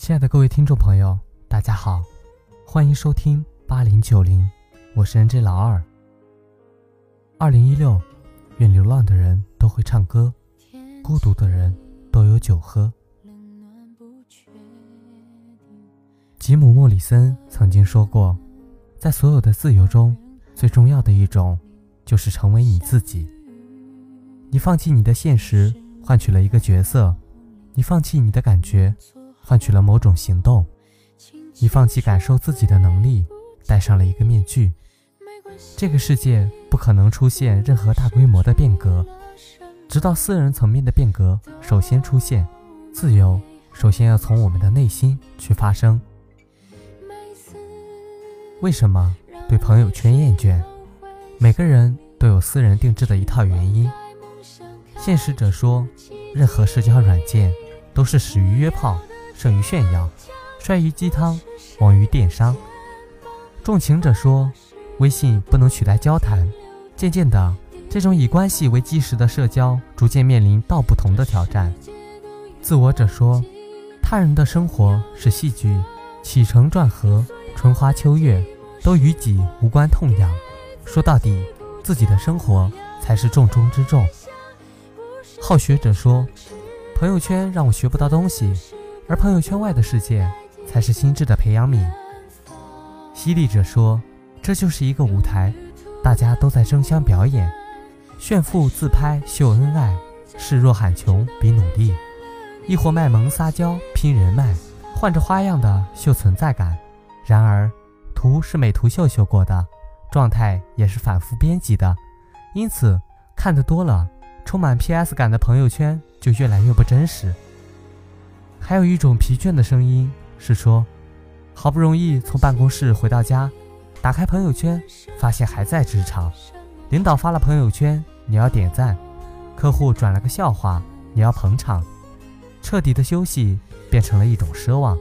亲爱的各位听众朋友，大家好，欢迎收听八零九零，我是 NJ 老二。二零一六，愿流浪的人都会唱歌，孤独的人都有酒喝。吉姆·莫里森曾经说过，在所有的自由中，最重要的一种，就是成为你自己。你放弃你的现实，换取了一个角色；你放弃你的感觉。换取了某种行动，你放弃感受自己的能力，戴上了一个面具。这个世界不可能出现任何大规模的变革，直到私人层面的变革首先出现。自由首先要从我们的内心去发生。为什么对朋友圈厌倦？每个人都有私人定制的一套原因。现实者说，任何社交软件都是始于约炮。胜于炫耀，衰于鸡汤，亡于电商。重情者说，微信不能取代交谈。渐渐的，这种以关系为基石的社交逐渐面临道不同的挑战。自我者说，他人的生活是戏剧，起承转合，春花秋月，都与己无关痛痒。说到底，自己的生活才是重中之重。好学者说，朋友圈让我学不到东西。而朋友圈外的世界才是心智的培养皿。犀利者说：“这就是一个舞台，大家都在争相表演，炫富、自拍、秀恩爱，示弱喊穷比努力，亦或卖萌撒娇拼人脉，换着花样的秀存在感。然而，图是美图秀秀过的，状态也是反复编辑的，因此看得多了，充满 PS 感的朋友圈就越来越不真实。”还有一种疲倦的声音是说，好不容易从办公室回到家，打开朋友圈，发现还在职场。领导发了朋友圈，你要点赞；客户转了个笑话，你要捧场。彻底的休息变成了一种奢望。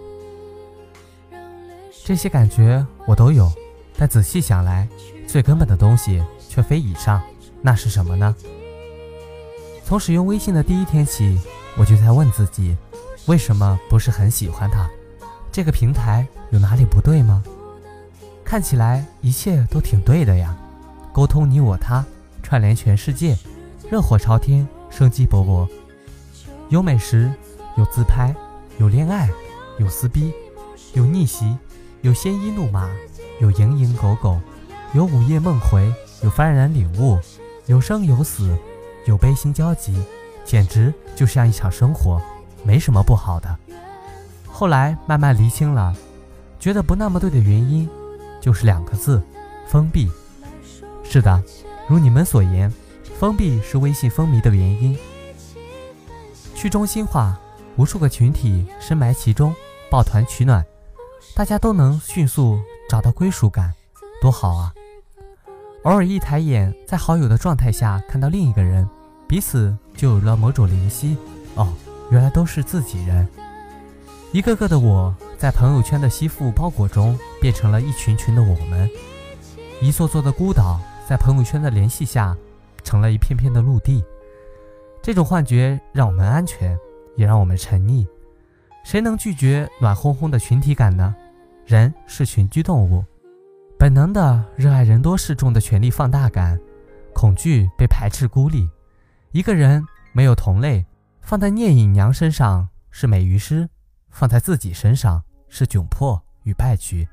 这些感觉我都有，但仔细想来，最根本的东西却非以上。那是什么呢？从使用微信的第一天起，我就在问自己。为什么不是很喜欢它？这个平台有哪里不对吗？看起来一切都挺对的呀，沟通你我他，串联全世界，热火朝天，生机勃勃。有美食，有自拍，有恋爱，有撕逼，有逆袭，有鲜衣怒马，有蝇营狗苟，有午夜梦回，有幡然领悟，有生有死，有悲心交集，简直就像一场生活。没什么不好的，后来慢慢厘清了，觉得不那么对的原因，就是两个字：封闭。是的，如你们所言，封闭是微信风靡的原因。去中心化，无数个群体深埋其中，抱团取暖，大家都能迅速找到归属感，多好啊！偶尔一抬眼，在好友的状态下看到另一个人，彼此就有了某种灵犀。哦。原来都是自己人，一个个的我在朋友圈的吸附包裹中，变成了一群群的我们；一座座的孤岛在朋友圈的联系下，成了一片片的陆地。这种幻觉让我们安全，也让我们沉溺。谁能拒绝暖烘烘的群体感呢？人是群居动物，本能的热爱人多势众的权力放大感，恐惧被排斥孤立。一个人没有同类。放在聂隐娘身上是美于诗，放在自己身上是窘迫与败局。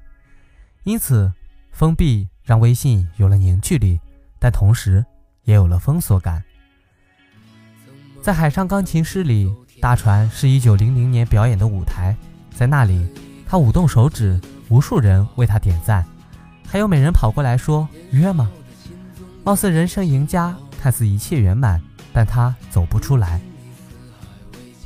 因此，封闭让微信有了凝聚力，但同时也有了封锁感。在《海上钢琴师》里，大船是一九零零年表演的舞台，在那里，他舞动手指，无数人为他点赞，还有美人跑过来说约吗？貌似人生赢家，看似一切圆满，但他走不出来。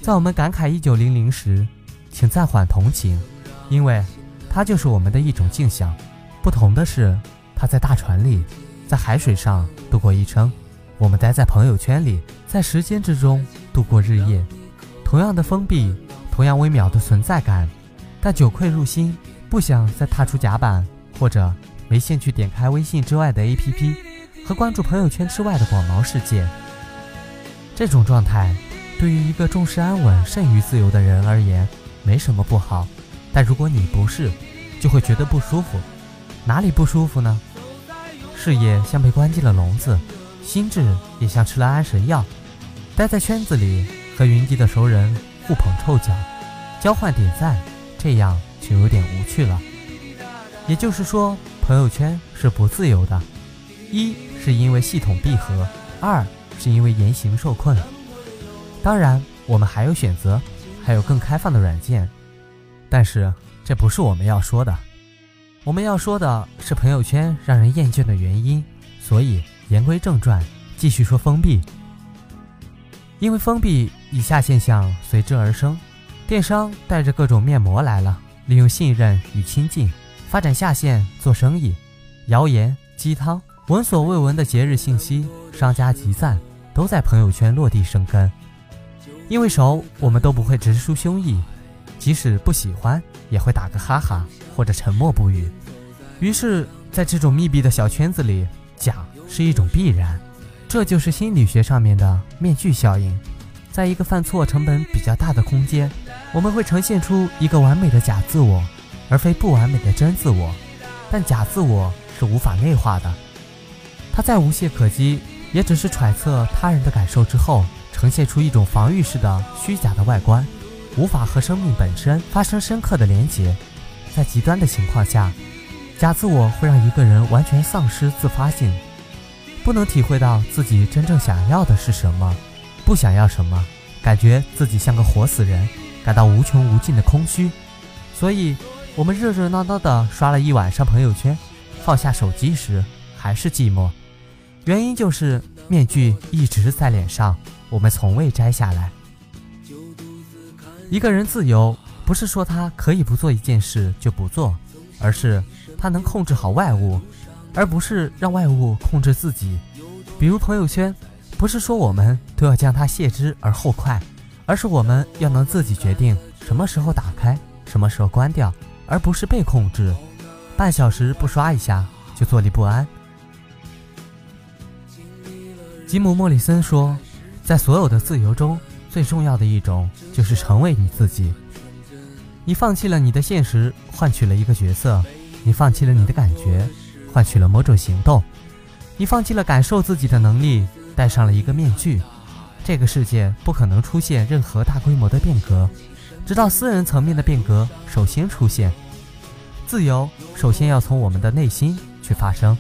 在我们感慨一九零零时，请暂缓同情，因为它就是我们的一种镜像。不同的是，它在大船里，在海水上度过一生；我们待在朋友圈里，在时间之中度过日夜。同样的封闭，同样微妙的存在感，但酒愧入心，不想再踏出甲板，或者没兴趣点开微信之外的 APP 和关注朋友圈之外的广袤世界。这种状态。对于一个重视安稳甚于自由的人而言，没什么不好。但如果你不是，就会觉得不舒服。哪里不舒服呢？事业像被关进了笼子，心智也像吃了安神药，待在圈子里和云集的熟人互捧臭脚，交换点赞，这样就有点无趣了。也就是说，朋友圈是不自由的。一是因为系统闭合，二是因为言行受困。当然，我们还有选择，还有更开放的软件，但是这不是我们要说的。我们要说的是朋友圈让人厌倦的原因。所以言归正传，继续说封闭。因为封闭，以下现象随之而生：电商带着各种面膜来了，利用信任与亲近发展下线做生意，谣言、鸡汤。闻所未闻的节日信息，商家集赞，都在朋友圈落地生根。因为熟，我们都不会直抒胸臆，即使不喜欢，也会打个哈哈或者沉默不语。于是，在这种密闭的小圈子里，假是一种必然。这就是心理学上面的面具效应。在一个犯错成本比较大的空间，我们会呈现出一个完美的假自我，而非不完美的真自我。但假自我是无法内化的。他再无懈可击，也只是揣测他人的感受之后，呈现出一种防御式的虚假的外观，无法和生命本身发生深刻的连结。在极端的情况下，假自我会让一个人完全丧失自发性，不能体会到自己真正想要的是什么，不想要什么，感觉自己像个活死人，感到无穷无尽的空虚。所以，我们热热闹闹地刷了一晚上朋友圈，放下手机时还是寂寞。原因就是面具一直在脸上，我们从未摘下来。一个人自由，不是说他可以不做一件事就不做，而是他能控制好外物，而不是让外物控制自己。比如朋友圈，不是说我们都要将它卸之而后快，而是我们要能自己决定什么时候打开，什么时候关掉，而不是被控制。半小时不刷一下就坐立不安。吉姆·莫里森说：“在所有的自由中，最重要的一种就是成为你自己。你放弃了你的现实，换取了一个角色；你放弃了你的感觉，换取了某种行动；你放弃了感受自己的能力，戴上了一个面具。这个世界不可能出现任何大规模的变革，直到私人层面的变革首先出现。自由首先要从我们的内心去发生。”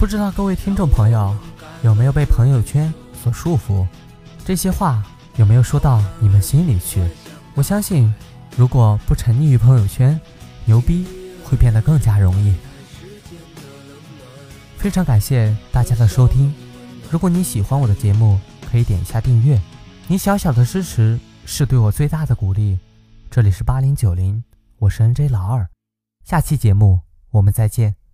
不知道各位听众朋友有没有被朋友圈所束缚？这些话有没有说到你们心里去？我相信，如果不沉溺于朋友圈，牛逼会变得更加容易。非常感谢大家的收听。如果你喜欢我的节目，可以点一下订阅。你小小的支持是对我最大的鼓励。这里是八零九零，我是 N J 老二。下期节目我们再见。